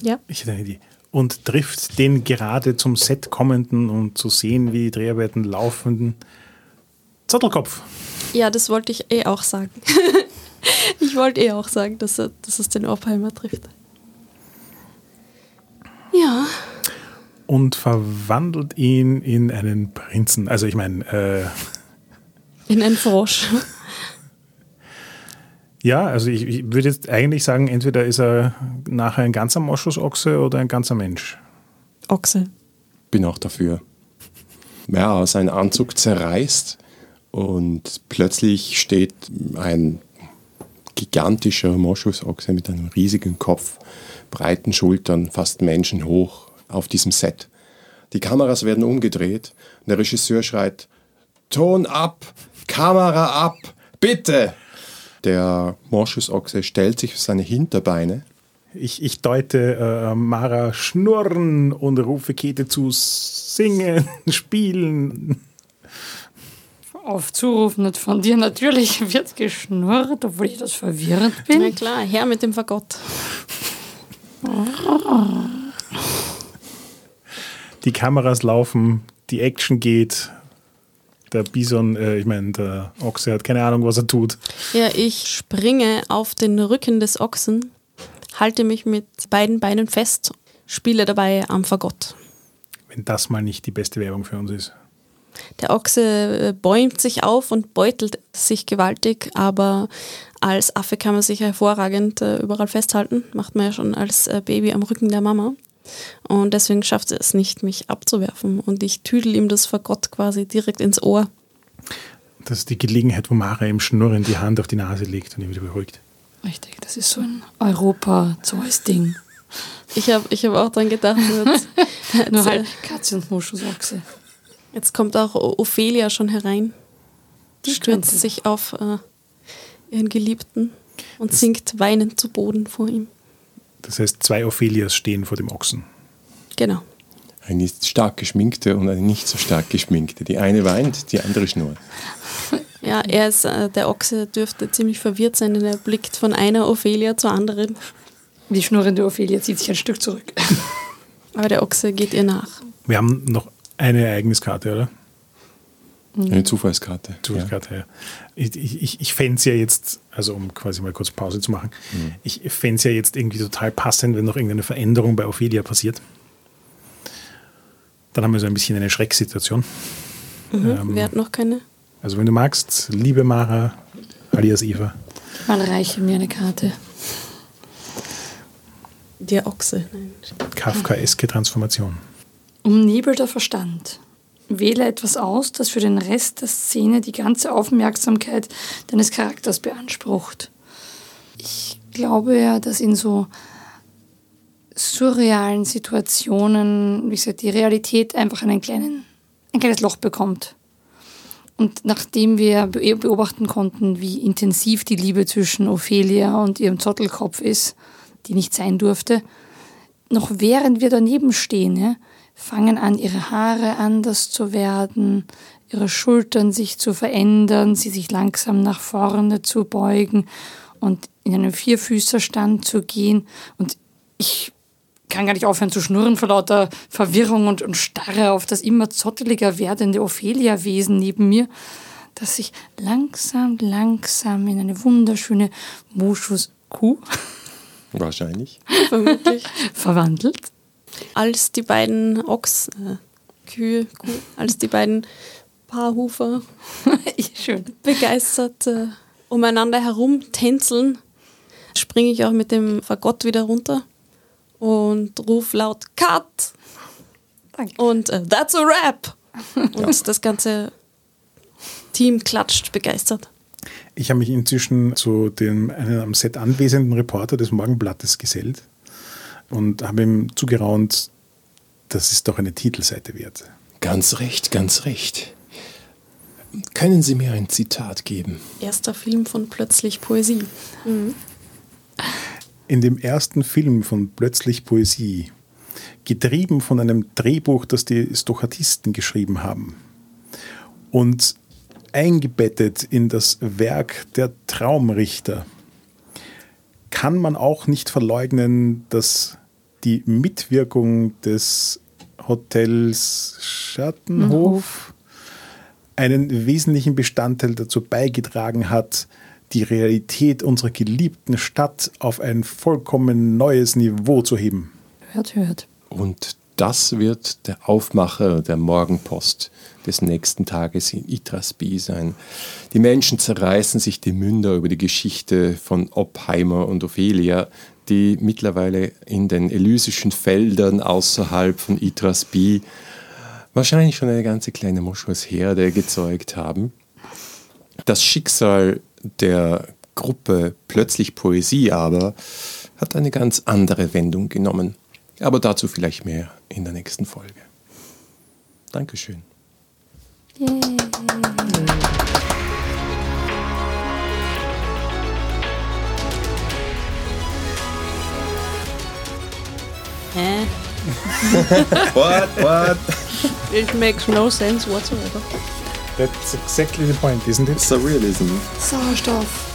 Ja. Ich hätte eine Idee. Und trifft den gerade zum Set kommenden und zu sehen, wie die Dreharbeiten laufen. Zottelkopf. Ja, das wollte ich eh auch sagen. ich wollte eh auch sagen, dass, er, dass es den Oppenheimer trifft. Ja. Und verwandelt ihn in einen Prinzen. Also ich meine, äh, In einen Frosch. ja, also ich, ich würde jetzt eigentlich sagen, entweder ist er nachher ein ganzer Moschusochse oder ein ganzer Mensch. Ochse. Bin auch dafür. Ja, sein Anzug zerreißt und plötzlich steht ein gigantischer Moschusochse mit einem riesigen Kopf, breiten Schultern, fast menschenhoch auf diesem Set. Die Kameras werden umgedreht. Der Regisseur schreit: Ton ab, Kamera ab, bitte! Der Moschusochse stellt sich auf seine Hinterbeine Ich, ich deute äh, Mara schnurren und rufe Käthe zu singen, spielen. Auf Zuruf nicht von dir natürlich wird geschnurrt, obwohl ich das verwirrt Na bin. klar, her mit dem Fagott. Die Kameras laufen, die Action geht. Der Bison, äh, ich meine, der Ochse hat keine Ahnung, was er tut. Ja, ich springe auf den Rücken des Ochsen, halte mich mit beiden Beinen fest, spiele dabei am Fagott. Wenn das mal nicht die beste Werbung für uns ist. Der Ochse äh, bäumt sich auf und beutelt sich gewaltig, aber als Affe kann man sich hervorragend äh, überall festhalten. Macht man ja schon als äh, Baby am Rücken der Mama. Und deswegen schafft er es nicht, mich abzuwerfen. Und ich tüdel ihm das Fagott quasi direkt ins Ohr. Das ist die Gelegenheit, wo Mara im Schnurren die Hand auf die Nase legt und ihn wieder beruhigt. Richtig, das ist so ein Europa-Zeus-Ding. Ich habe ich hab auch dran gedacht, jetzt, Nur jetzt, äh, halt Katze und Moschusochse. jetzt kommt auch Ophelia schon herein, Die stürzt sich auf äh, ihren Geliebten und sinkt weinend zu Boden vor ihm. Das heißt, zwei Ophelias stehen vor dem Ochsen. Genau. Eine ist stark geschminkte und eine nicht so stark geschminkte. Die eine weint, die andere schnurrt. Ja, er ist, äh, der Ochse dürfte ziemlich verwirrt sein, denn er blickt von einer Ophelia zur anderen. Die schnurrende Ophelia zieht sich ein Stück zurück. Aber der Ochse geht ihr nach. Wir haben noch eine Ereigniskarte, oder? Eine Zufallskarte. Ja. Zufallskarte, ja. Ich, ich, ich, ich fände es ja jetzt, also um quasi mal kurz Pause zu machen, ich fände es ja jetzt irgendwie total passend, wenn noch irgendeine Veränderung bei Ophelia passiert. Dann haben wir so ein bisschen eine Schrecksituation. Mhm. Wer hat noch keine? Also wenn du magst, liebe Mara, alias Eva, Mal reiche mir eine Karte. Der Ochse. Nein. Kafkaeske Transformation. Umnebelter Verstand. Wähle etwas aus, das für den Rest der Szene die ganze Aufmerksamkeit deines Charakters beansprucht. Ich glaube ja, dass in so surrealen Situationen, wie gesagt, die Realität einfach einen kleinen, ein kleines Loch bekommt. Und nachdem wir be- beobachten konnten, wie intensiv die Liebe zwischen Ophelia und ihrem Zottelkopf ist, die nicht sein durfte, noch während wir daneben stehen, ja, fangen an, ihre Haare anders zu werden, ihre Schultern sich zu verändern, sie sich langsam nach vorne zu beugen und in einen Vierfüßerstand zu gehen. Und ich kann gar nicht aufhören zu schnurren vor lauter Verwirrung und, und starre auf das immer zotteliger werdende Ophelia-Wesen neben mir, das sich langsam, langsam in eine wunderschöne Moschus-Kuh Wahrscheinlich. Vermutlich. verwandelt. Als die beiden Ochs, äh, Kühe, Kuh, als die beiden Paarhufer Schön. begeistert äh, umeinander herum tänzeln, springe ich auch mit dem Fagott wieder runter und ruf laut Cut Danke. und äh, That's a Rap. Und das ganze Team klatscht begeistert. Ich habe mich inzwischen zu dem einen am Set anwesenden Reporter des Morgenblattes gesellt und habe ihm zugeraunt, das ist doch eine Titelseite wert. Ganz recht, ganz recht. Können Sie mir ein Zitat geben? Erster Film von Plötzlich Poesie. In dem ersten Film von Plötzlich Poesie, getrieben von einem Drehbuch, das die Stochastisten geschrieben haben und eingebettet in das Werk der Traumrichter kann man auch nicht verleugnen, dass die Mitwirkung des Hotels Schattenhof einen wesentlichen Bestandteil dazu beigetragen hat, die Realität unserer geliebten Stadt auf ein vollkommen neues Niveau zu heben. Hört, hört. Und das wird der Aufmacher der Morgenpost des nächsten Tages in Itrasby sein. Die Menschen zerreißen sich die Münder über die Geschichte von Oppheimer und Ophelia, die mittlerweile in den elysischen Feldern außerhalb von Itrasby wahrscheinlich schon eine ganze kleine Moschusherde gezeugt haben. Das Schicksal der Gruppe Plötzlich Poesie aber hat eine ganz andere Wendung genommen. Aber dazu vielleicht mehr in der nächsten Folge. Dankeschön. Yay. Hä? Eh? what? What? It makes no sense whatsoever. That's exactly the point, isn't it? Surrealism. Sauerstoff.